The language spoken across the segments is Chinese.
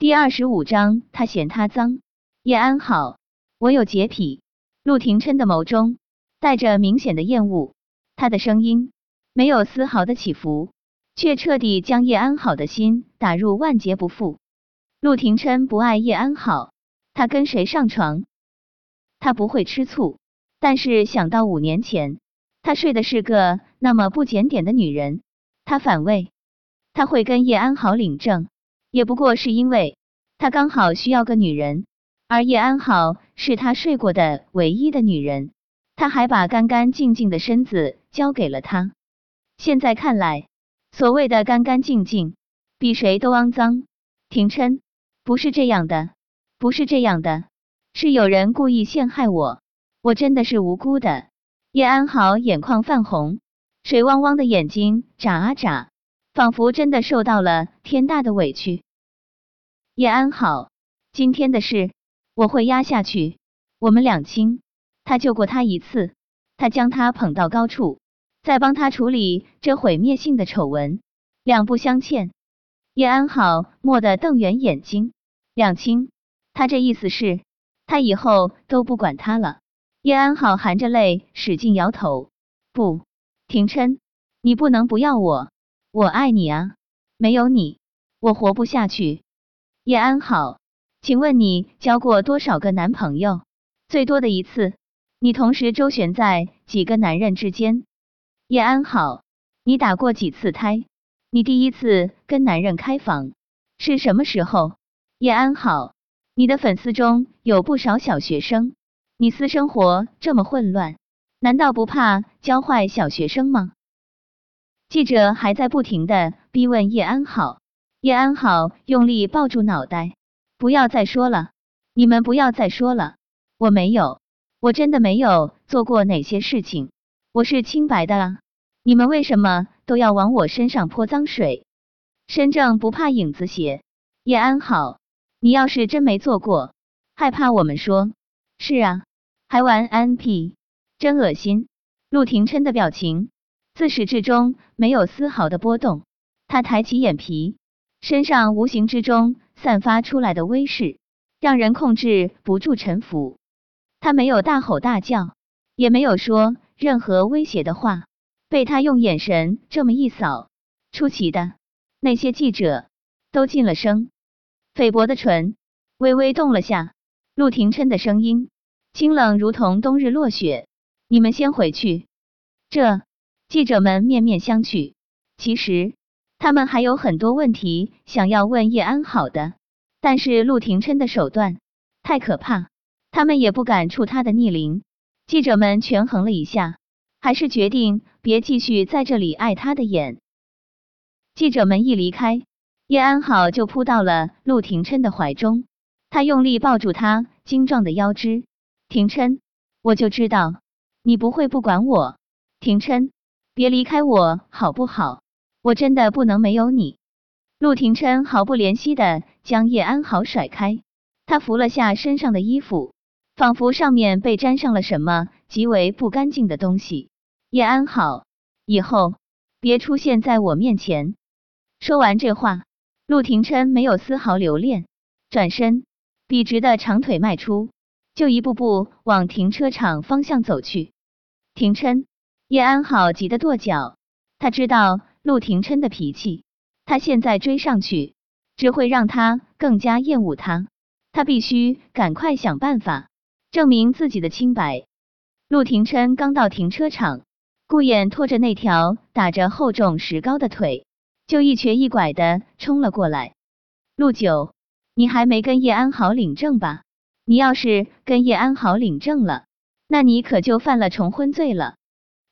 第二十五章，他嫌他脏。叶安好，我有洁癖。陆廷琛的眸中带着明显的厌恶，他的声音没有丝毫的起伏，却彻底将叶安好的心打入万劫不复。陆廷琛不爱叶安好，他跟谁上床，他不会吃醋。但是想到五年前他睡的是个那么不检点的女人，他反胃。他会跟叶安好领证，也不过是因为他刚好需要个女人，而叶安好是他睡过的唯一的女人。他还把干干净净的身子交给了他。现在看来，所谓的干干净净，比谁都肮脏。廷琛，不是这样的，不是这样的，是有人故意陷害我。我真的是无辜的。叶安好眼眶泛红，水汪汪的眼睛眨啊眨，仿佛真的受到了天大的委屈。叶安好，今天的事我会压下去。我们两清，他救过他一次，他将他捧到高处，再帮他处理这毁灭性的丑闻，两不相欠。叶安好蓦地瞪圆眼睛，两清，他这意思是，他以后都不管他了。叶安好含着泪，使劲摇头。不，廷琛，你不能不要我，我爱你啊！没有你，我活不下去。叶安好，请问你交过多少个男朋友？最多的一次，你同时周旋在几个男人之间？叶安好，你打过几次胎？你第一次跟男人开房是什么时候？叶安好，你的粉丝中有不少小学生。你私生活这么混乱，难道不怕教坏小学生吗？记者还在不停的逼问叶安好，叶安好用力抱住脑袋，不要再说了，你们不要再说了，我没有，我真的没有做过哪些事情，我是清白的啊，你们为什么都要往我身上泼脏水？身正不怕影子斜，叶安好，你要是真没做过，害怕我们说？是啊。还玩 N P，真恶心！陆廷琛的表情自始至终没有丝毫的波动，他抬起眼皮，身上无形之中散发出来的威势，让人控制不住臣服。他没有大吼大叫，也没有说任何威胁的话，被他用眼神这么一扫，出奇的，那些记者都噤了声。菲薄的唇微微动了下，陆廷琛的声音。清冷如同冬日落雪。你们先回去。这记者们面面相觑。其实他们还有很多问题想要问叶安好的，但是陆廷琛的手段太可怕，他们也不敢触他的逆鳞。记者们权衡了一下，还是决定别继续在这里碍他的眼。记者们一离开，叶安好就扑到了陆廷琛的怀中，他用力抱住他精壮的腰肢。廷琛，我就知道你不会不管我。廷琛，别离开我好不好？我真的不能没有你。陆廷琛毫不怜惜的将叶安好甩开，他扶了下身上的衣服，仿佛上面被沾上了什么极为不干净的东西。叶安好，以后别出现在我面前。说完这话，陆廷琛没有丝毫留恋，转身笔直的长腿迈出。就一步步往停车场方向走去。廷琛，叶安好急得跺脚。他知道陆廷琛的脾气，他现在追上去只会让他更加厌恶他。他必须赶快想办法证明自己的清白。陆廷琛刚到停车场，顾衍拖着那条打着厚重石膏的腿，就一瘸一拐的冲了过来。陆九，你还没跟叶安好领证吧？你要是跟叶安好领证了，那你可就犯了重婚罪了。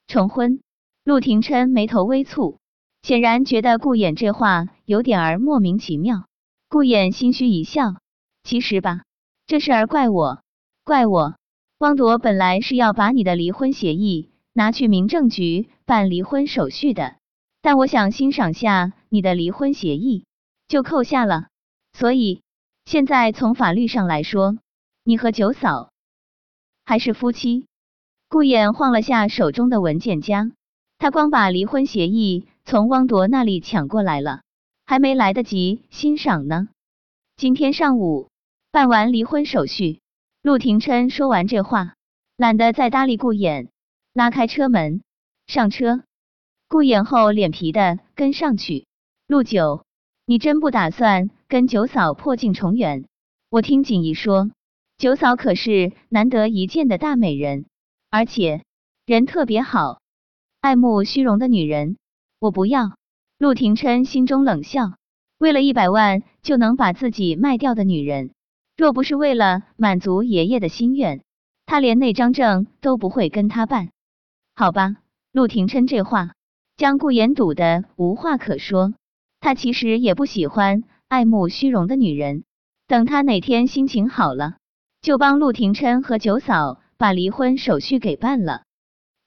重婚？陆廷琛眉头微蹙，显然觉得顾衍这话有点儿莫名其妙。顾衍心虚一笑，其实吧，这事儿怪我，怪我。汪铎本来是要把你的离婚协议拿去民政局办离婚手续的，但我想欣赏下你的离婚协议，就扣下了。所以现在从法律上来说。你和九嫂还是夫妻？顾衍晃了下手中的文件夹，他光把离婚协议从汪铎那里抢过来了，还没来得及欣赏呢。今天上午办完离婚手续。陆廷琛说完这话，懒得再搭理顾衍，拉开车门上车。顾衍厚脸皮的跟上去。陆九，你真不打算跟九嫂破镜重圆？我听锦怡说，九嫂可是难得一见的大美人，而且人特别好。爱慕虚荣的女人，我不要。陆廷琛心中冷笑。为了一百万就能把自己卖掉的女人，若不是为了满足爷爷的心愿，他连那张证都不会跟他办。好吧，陆廷琛这话将顾言堵得无话可说。他其实也不喜欢爱慕虚荣的女人。等他哪天心情好了，就帮陆廷琛和九嫂把离婚手续给办了。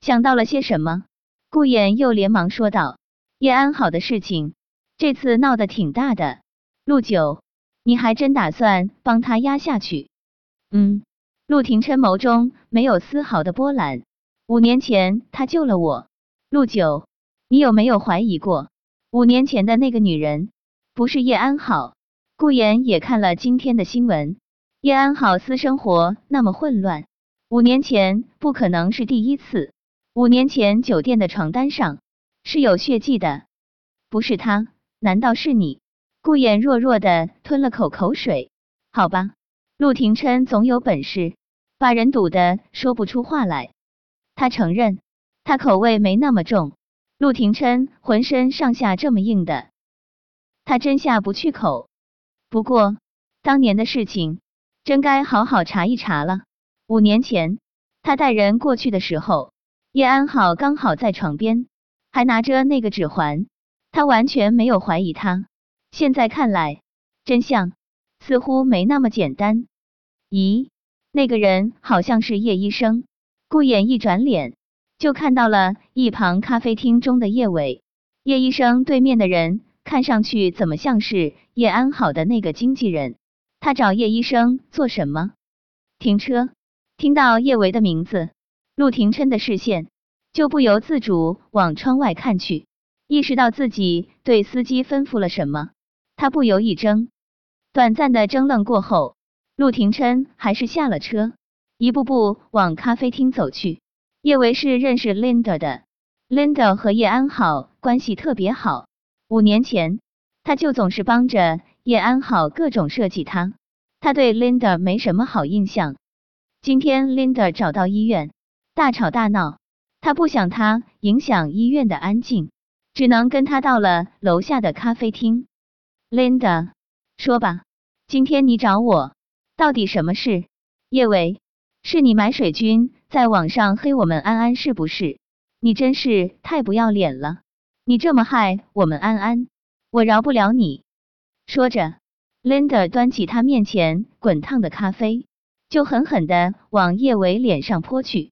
想到了些什么，顾衍又连忙说道：“叶安好的事情。”这次闹得挺大的，陆九，你还真打算帮他压下去？嗯，陆廷琛眸中没有丝毫的波澜。五年前他救了我，陆九，你有没有怀疑过，五年前的那个女人不是叶安好？顾言也看了今天的新闻，叶安好私生活那么混乱，五年前不可能是第一次。五年前酒店的床单上是有血迹的，不是他。难道是你？顾衍弱弱的吞了口口水。好吧，陆廷琛总有本事把人堵得说不出话来。他承认，他口味没那么重。陆廷琛浑身上下这么硬的，他真下不去口。不过当年的事情，真该好好查一查了。五年前他带人过去的时候，叶安好刚好在床边，还拿着那个指环。他完全没有怀疑他，现在看来，真相似乎没那么简单。咦，那个人好像是叶医生。顾衍一转脸，就看到了一旁咖啡厅中的叶伟。叶医生对面的人，看上去怎么像是叶安好的那个经纪人？他找叶医生做什么？停车。听到叶维的名字，陆廷琛的视线就不由自主往窗外看去。意识到自己对司机吩咐了什么，他不由一怔。短暂的怔愣过后，陆廷琛还是下了车，一步步往咖啡厅走去。叶维是认识 Linda 的，Linda 和叶安好关系特别好。五年前，他就总是帮着叶安好各种设计他，他对 Linda 没什么好印象。今天 Linda 找到医院，大吵大闹，他不想他影响医院的安静。只能跟他到了楼下的咖啡厅。Linda，说吧，今天你找我，到底什么事？叶伟，是你买水军在网上黑我们安安是不是？你真是太不要脸了！你这么害我们安安，我饶不了你！说着，Linda 端起他面前滚烫的咖啡，就狠狠的往叶伟脸上泼去。